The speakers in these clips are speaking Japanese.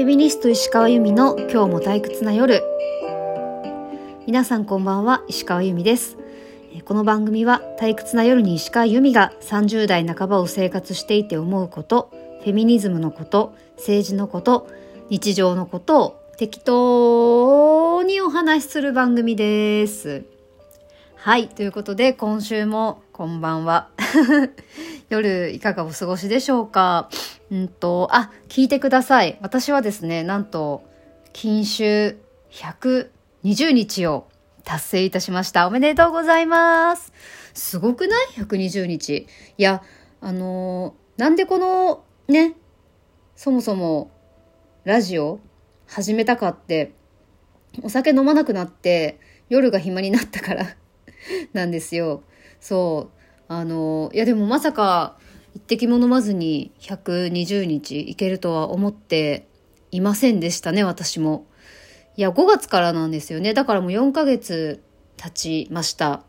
フェミニスト石川由美の今日も退屈な夜皆さんこんばんは石川由美ですこの番組は退屈な夜に石川由美が30代半ばを生活していて思うことフェミニズムのこと政治のこと日常のことを適当にお話しする番組ですはい。ということで、今週もこんばんは。夜いかがお過ごしでしょうか？うんと、あ、聞いてください。私はですね、なんと、禁酒120日を達成いたしました。おめでとうございます。すごくない ?120 日。いや、あのー、なんでこの、ね、そもそも、ラジオ始めたかって、お酒飲まなくなって、夜が暇になったから なんですよ。そう。あの、いやでもまさか一滴も飲まずに120日いけるとは思っていませんでしたね、私も。いや、5月からなんですよね。だからもう4ヶ月経ちました。あ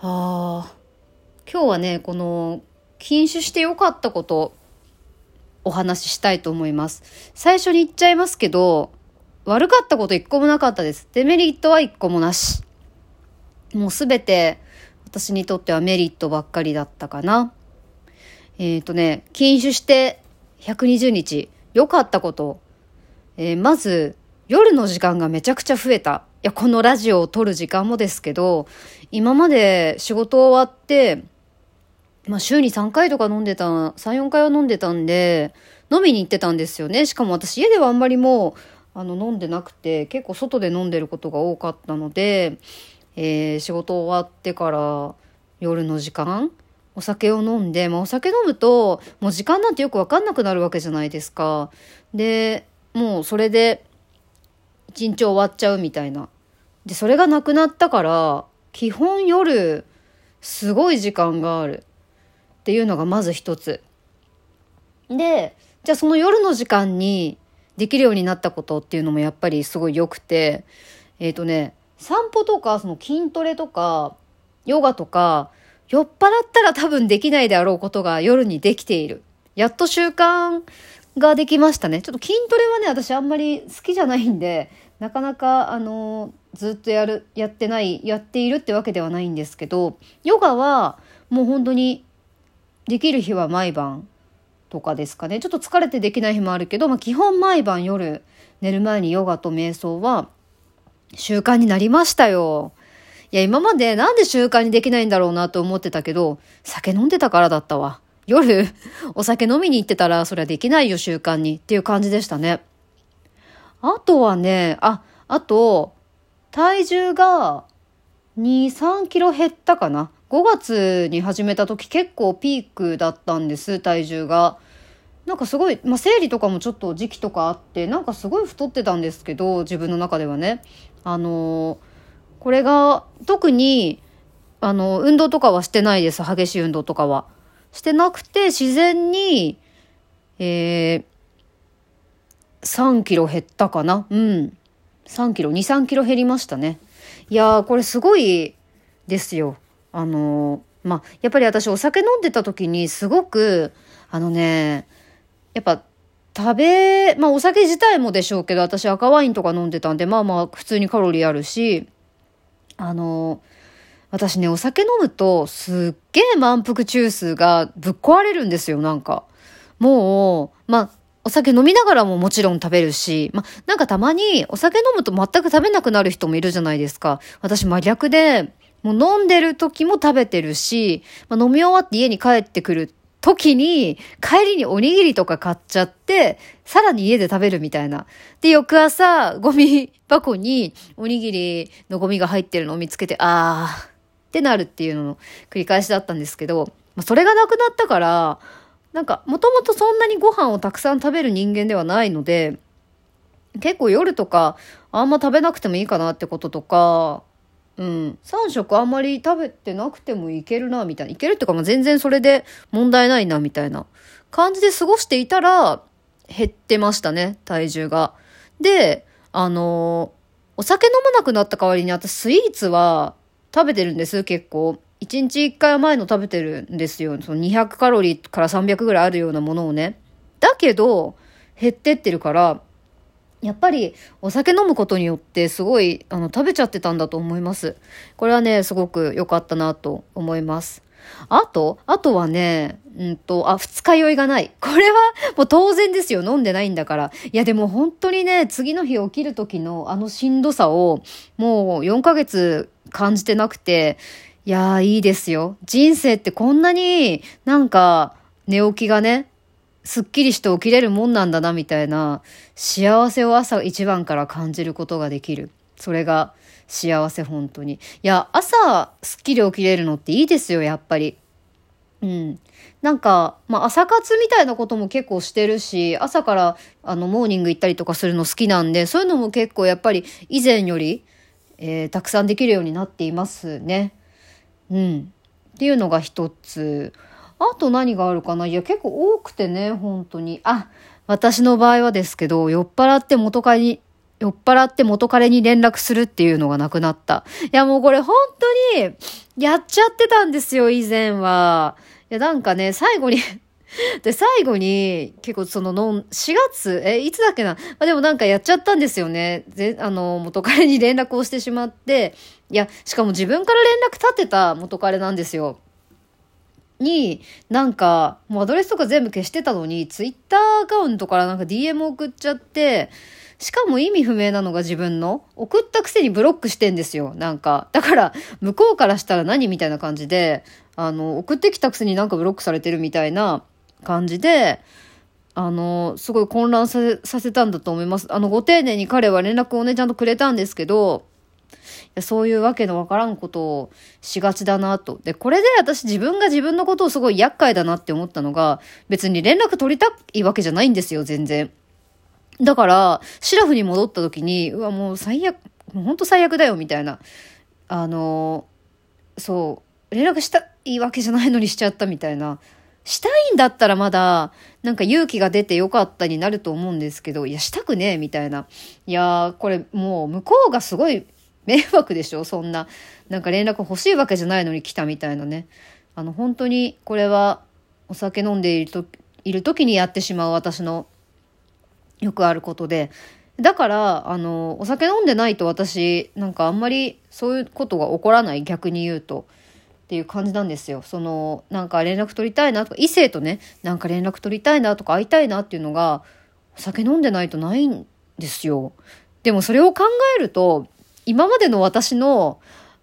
あ、今日はね、この禁酒してよかったことお話ししたいと思います。最初に言っちゃいますけど、悪かったこと一個もなかったです。デメリットは一個もなし。もうすべて私にとってはメリットばっかりだったかな。えっ、ー、とね、禁酒して120日、良かったこと。えー、まず、夜の時間がめちゃくちゃ増えた。いや、このラジオを撮る時間もですけど、今まで仕事終わって、まあ週に3回とか飲んでた、3、4回は飲んでたんで、飲みに行ってたんですよね。しかも私家ではあんまりもう、あの、飲んでなくて、結構外で飲んでることが多かったので、えー、仕事終わってから夜の時間お酒を飲んで、まあ、お酒飲むともう時間なんてよく分かんなくなるわけじゃないですか。でもうそれで一日終わっちゃうみたいな。でそれがなくなったから基本夜すごい時間があるっていうのがまず一つ。でじゃあその夜の時間にできるようになったことっていうのもやっぱりすごい良くてえっ、ー、とね散歩とか、その筋トレとか、ヨガとか、酔っ払ったら多分できないであろうことが夜にできている。やっと習慣ができましたね。ちょっと筋トレはね、私あんまり好きじゃないんで、なかなか、あの、ずっとやる、やってない、やっているってわけではないんですけど、ヨガはもう本当にできる日は毎晩とかですかね。ちょっと疲れてできない日もあるけど、まあ基本毎晩夜寝る前にヨガと瞑想は習慣になりましたよ。いや、今までなんで習慣にできないんだろうなと思ってたけど、酒飲んでたからだったわ。夜、お酒飲みに行ってたら、それはできないよ、習慣に。っていう感じでしたね。あとはね、あ、あと、体重が2、3キロ減ったかな。5月に始めた時結構ピークだったんです、体重が。なんかすごい、まあ、生理とかもちょっと時期とかあってなんかすごい太ってたんですけど自分の中ではねあのこれが特にあの運動とかはしてないです激しい運動とかは。してなくて自然にえー、3キロ減ったかな？うん。3キロ23キロ減りましたね。いやーこれすごいですよ。あのまあやっぱり私お酒飲んでた時にすごくあのねやっぱ食べ、まあお酒自体もでしょうけど、私赤ワインとか飲んでたんで、まあまあ普通にカロリーあるし、あの、私ね、お酒飲むとすっげえ満腹中枢がぶっ壊れるんですよ、なんか。もう、まあ、お酒飲みながらももちろん食べるし、まあ、なんかたまにお酒飲むと全く食べなくなる人もいるじゃないですか。私真逆で、もう飲んでる時も食べてるし、ま、飲み終わって家に帰ってくる時に、帰りにおにぎりとか買っちゃって、さらに家で食べるみたいな。で、翌朝、ゴミ箱におにぎりのゴミが入ってるのを見つけて、あーってなるっていうのの繰り返しだったんですけど、それがなくなったから、なんか、もともとそんなにご飯をたくさん食べる人間ではないので、結構夜とか、あんま食べなくてもいいかなってこととか、うん。3食あんまり食べてなくてもいけるな、みたいな。いけるっていうか、まあ、全然それで問題ないな、みたいな感じで過ごしていたら、減ってましたね、体重が。で、あのお酒飲まなくなった代わりに、私スイーツは食べてるんです、結構。1日1回前の食べてるんですよ。その200カロリーから300ぐらいあるようなものをね。だけど、減ってってるから、やっぱりお酒飲むことによってすごいあの食べちゃってたんだと思います。これはね、すごく良かったなと思います。あと、あとはね、うんと、あ、二日酔いがない。これはもう当然ですよ。飲んでないんだから。いやでも本当にね、次の日起きる時のあのしんどさをもう4ヶ月感じてなくて、いやーいいですよ。人生ってこんなになんか寝起きがね、すっきりして起きれるもんなんだなみたいな幸せを朝一番から感じることができる。それが幸せ本当に。いや、朝すっきり起きれるのっていいですよ、やっぱり。うん。なんか、まあ、朝活みたいなことも結構してるし、朝から、あの、モーニング行ったりとかするの好きなんで、そういうのも結構やっぱり以前より、えー、たくさんできるようになっていますね。うん。っていうのが一つ。あと何があるかな？いや、結構多くてね、本当に。あ、私の場合はですけど、酔っ払って元彼に、酔っ払って元彼に連絡するっていうのがなくなった。いや、もうこれ本当に、やっちゃってたんですよ、以前は。いや、なんかね、最後に で、最後に、結構そのの、4月、え、いつだっけな？まあ、でもなんかやっちゃったんですよね。ぜ、あの、元彼に連絡をしてしまって、いや、しかも自分から連絡立てた元彼なんですよ。に、なんか、もうアドレスとか全部消してたのに、ツイッターアカウントからなんか DM 送っちゃって、しかも意味不明なのが自分の、送ったくせにブロックしてんですよ、なんか。だから、向こうからしたら何みたいな感じで、あの、送ってきたくせになんかブロックされてるみたいな感じで、あの、すごい混乱させさせたんだと思います。あの、ご丁寧に彼は連絡をね、ちゃんとくれたんですけど、そういうわけのわからんことをしがちだなと。で、これで私自分が自分のことをすごい厄介だなって思ったのが、別に連絡取りたいわけじゃないんですよ、全然。だから、シラフに戻った時に、うわ、もう最悪、もうほんと最悪だよ、みたいな。あの、そう、連絡したいわけじゃないのにしちゃったみたいな。したいんだったらまだ、なんか勇気が出てよかったになると思うんですけど、いや、したくねえ、みたいな。いや、これもう向こうがすごい迷惑でしょ？そんな。なんか連絡欲しいわけじゃないのに来たみたいなね。あの、本当にこれはお酒飲んでいるといる時にやってしまう私のよくあることで。だから、あの、お酒飲んでないと私、なんかあんまりそういうことが起こらない、逆に言うと。っていう感じなんですよ。その、なんか連絡取りたいなとか、異性とね、なんか連絡取りたいなとか会いたいなっていうのが、お酒飲んでないとないんですよ。でもそれを考えると、今までの私の、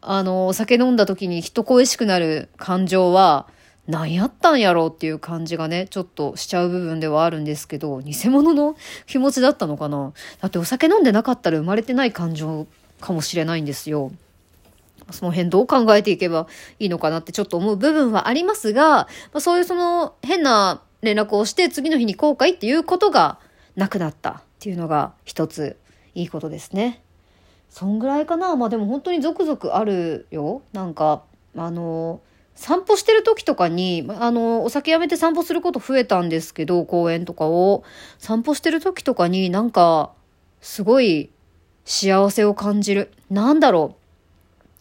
あの、お酒飲んだ時に人恋しくなる感情は、何やったんやろうっていう感じがね、ちょっとしちゃう部分ではあるんですけど、偽物の気持ちだったのかなだってお酒飲んでなかったら生まれてない感情かもしれないんですよ。その辺どう考えていけばいいのかなってちょっと思う部分はありますが、まあ、そういうその変な連絡をして次の日に後悔っていうことがなくなったっていうのが一ついいことですね。そんぐらいかな。まあでも本当に続々あるよ。なんかあの散歩してる時とかにあのお酒やめて散歩すること増えたんですけど公園とかを。散歩してる時とかになんかすごい幸せを感じる。なんだろ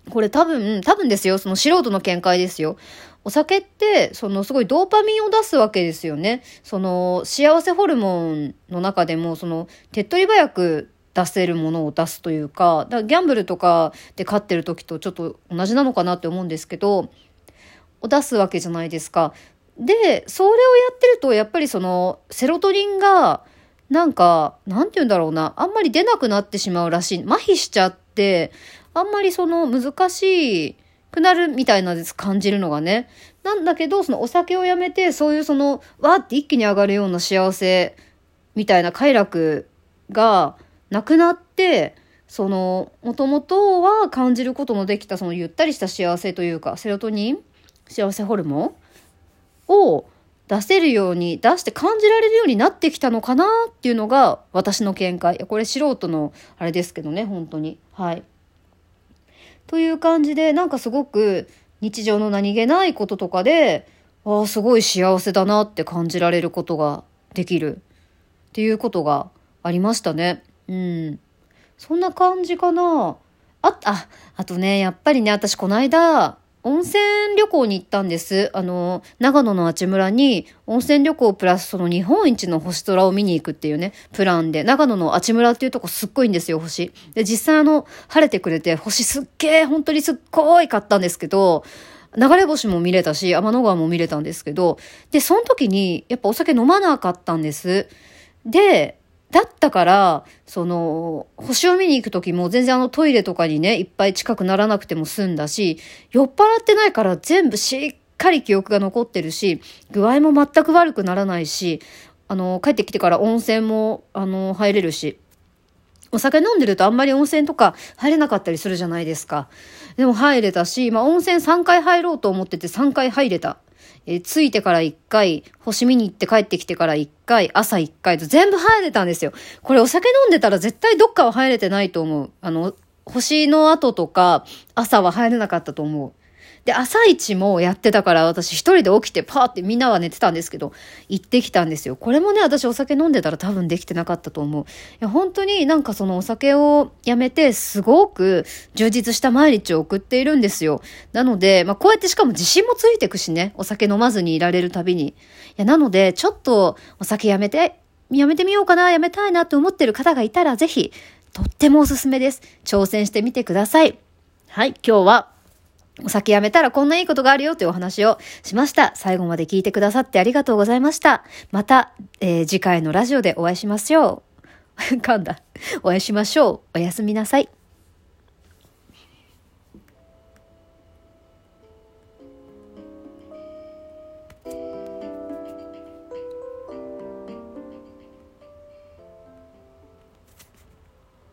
う。これ多分多分ですよ。その素人の見解ですよ。お酒って、そのすごいドーパミンを出すわけですよね。その幸せホルモンの中でも、その手っ取り早く出せるものを出すというか、だからギャンブルとかで勝ってる時とちょっと同じなのかなって思うんですけど、を出すわけじゃないですか。で、それをやってると、やっぱりその、セロトニンが、なんか、なんて言うんだろうな、あんまり出なくなってしまうらしい。麻痺しちゃって、あんまりその難しくなるみたいな、感じるのがね。なんだけど、そのお酒をやめて、そういうその、わーって一気に上がるような幸せみたいな快楽が、なくなってそのもともとは感じることのできたそのゆったりした幸せというかセロトニン幸せホルモンを出せるように出して感じられるようになってきたのかなっていうのが私の見解。これ素人のあれですけどね本当に。はい。という感じでなんかすごく日常の何気ないこととかでああすごい幸せだなって感じられることができるっていうことがありましたね。うん。そんな感じかな。あ、あ、あとね、やっぱりね、私この間、温泉旅行に行ったんです。あの、長野のあち村に温泉旅行プラスその日本一の星空を見に行くっていうね、プランで、長野のあち村っていうとこすっごいんですよ、星。で、実際あの、晴れてくれて、星すっげえ、本当にすっごい買ったんですけど、流れ星も見れたし、天の川も見れたんですけど、で、その時に、やっぱお酒飲まなかったんです。で、だったから、その、星を見に行く時も全然あのトイレとかにね、いっぱい近くならなくても済んだし、酔っ払ってないから全部しっかり記憶が残ってるし、具合も全く悪くならないし、あの、帰ってきてから温泉も、あの、入れるし、お酒飲んでるとあんまり温泉とか入れなかったりするじゃないですか。でも入れたし、まあ温泉3回入ろうと思ってて3回入れた。えー、着いてから1回、星見に行って帰ってきてから1回、朝1回と全部入れたんですよ。これお酒飲んでたら絶対どっかは入れてないと思う。あの、星の後とか朝は入れなかったと思う。で、朝一もやってたから私一人で起きてパーってみんなは寝てたんですけど、行ってきたんですよ。これもね、私お酒飲んでたら多分できてなかったと思う。いや、本当になんかそのお酒をやめてすごく充実した毎日を送っているんですよ。なので、まあこうやってしかも自信もついてくしね、お酒飲まずにいられるたびに。いや、なので、ちょっとお酒やめて、やめてみようかな、やめたいなと思ってる方がいたら、ぜひ、とってもおすすめです。挑戦してみてください。はい、今日はお酒やめたらこんないいことがあるよというお話をしました。最後まで聞いてくださってありがとうございました。また、えー、次回のラジオでお会いしましょう。噛んだ。お会いしましょう。おやすみなさい。